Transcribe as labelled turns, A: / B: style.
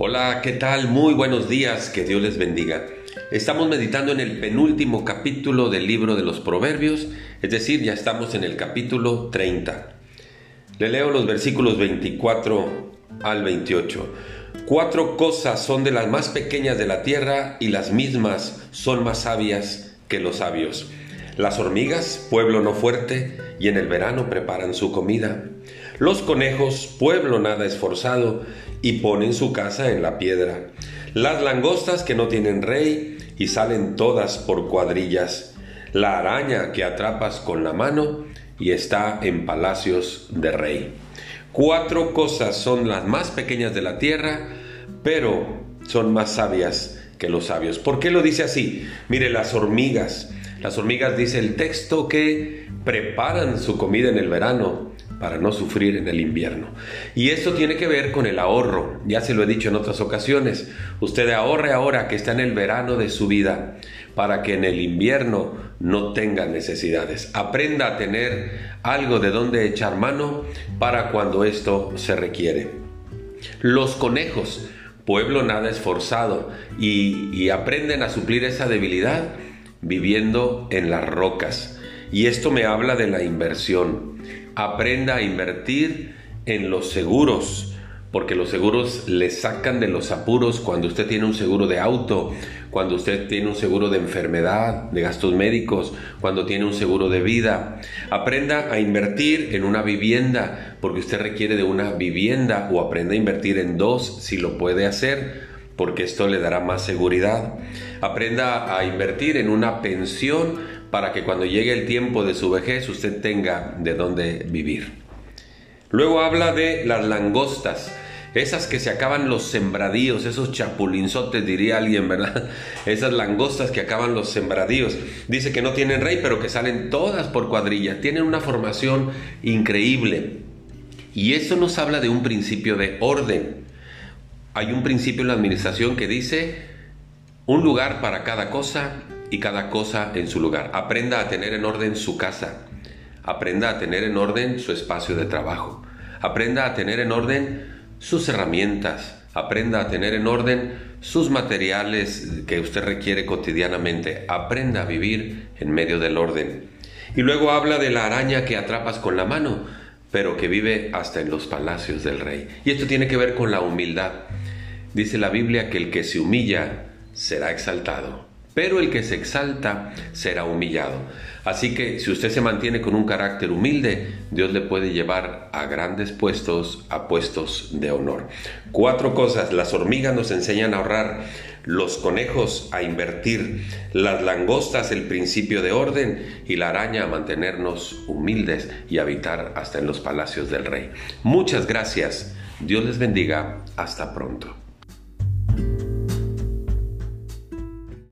A: Hola, ¿qué tal? Muy buenos días, que Dios les bendiga. Estamos meditando en el penúltimo capítulo del libro de los Proverbios, es decir, ya estamos en el capítulo 30. Le leo los versículos 24 al 28. Cuatro cosas son de las más pequeñas de la tierra y las mismas son más sabias que los sabios. Las hormigas, pueblo no fuerte, y en el verano preparan su comida. Los conejos, pueblo nada esforzado, y ponen su casa en la piedra. Las langostas que no tienen rey y salen todas por cuadrillas. La araña que atrapas con la mano y está en palacios de rey. Cuatro cosas son las más pequeñas de la tierra, pero son más sabias que los sabios. ¿Por qué lo dice así? Mire, las hormigas. Las hormigas dice el texto que preparan su comida en el verano para no sufrir en el invierno. Y esto tiene que ver con el ahorro. Ya se lo he dicho en otras ocasiones. Usted ahorre ahora que está en el verano de su vida para que en el invierno no tenga necesidades. Aprenda a tener algo de donde echar mano para cuando esto se requiere. Los conejos, pueblo nada esforzado, y, y aprenden a suplir esa debilidad viviendo en las rocas. Y esto me habla de la inversión aprenda a invertir en los seguros, porque los seguros le sacan de los apuros cuando usted tiene un seguro de auto, cuando usted tiene un seguro de enfermedad, de gastos médicos, cuando tiene un seguro de vida. Aprenda a invertir en una vivienda, porque usted requiere de una vivienda, o aprenda a invertir en dos si lo puede hacer, porque esto le dará más seguridad. Aprenda a invertir en una pensión, para que cuando llegue el tiempo de su vejez usted tenga de dónde vivir. Luego habla de las langostas, esas que se acaban los sembradíos, esos chapulinzotes diría alguien, ¿verdad? Esas langostas que acaban los sembradíos. Dice que no tienen rey, pero que salen todas por cuadrilla. Tienen una formación increíble. Y eso nos habla de un principio de orden. Hay un principio en la administración que dice un lugar para cada cosa y cada cosa en su lugar. Aprenda a tener en orden su casa. Aprenda a tener en orden su espacio de trabajo. Aprenda a tener en orden sus herramientas. Aprenda a tener en orden sus materiales que usted requiere cotidianamente. Aprenda a vivir en medio del orden. Y luego habla de la araña que atrapas con la mano, pero que vive hasta en los palacios del rey. Y esto tiene que ver con la humildad. Dice la Biblia que el que se humilla será exaltado pero el que se exalta será humillado. Así que si usted se mantiene con un carácter humilde, Dios le puede llevar a grandes puestos, a puestos de honor. Cuatro cosas, las hormigas nos enseñan a ahorrar, los conejos a invertir, las langostas el principio de orden y la araña a mantenernos humildes y habitar hasta en los palacios del rey. Muchas gracias, Dios les bendiga, hasta pronto.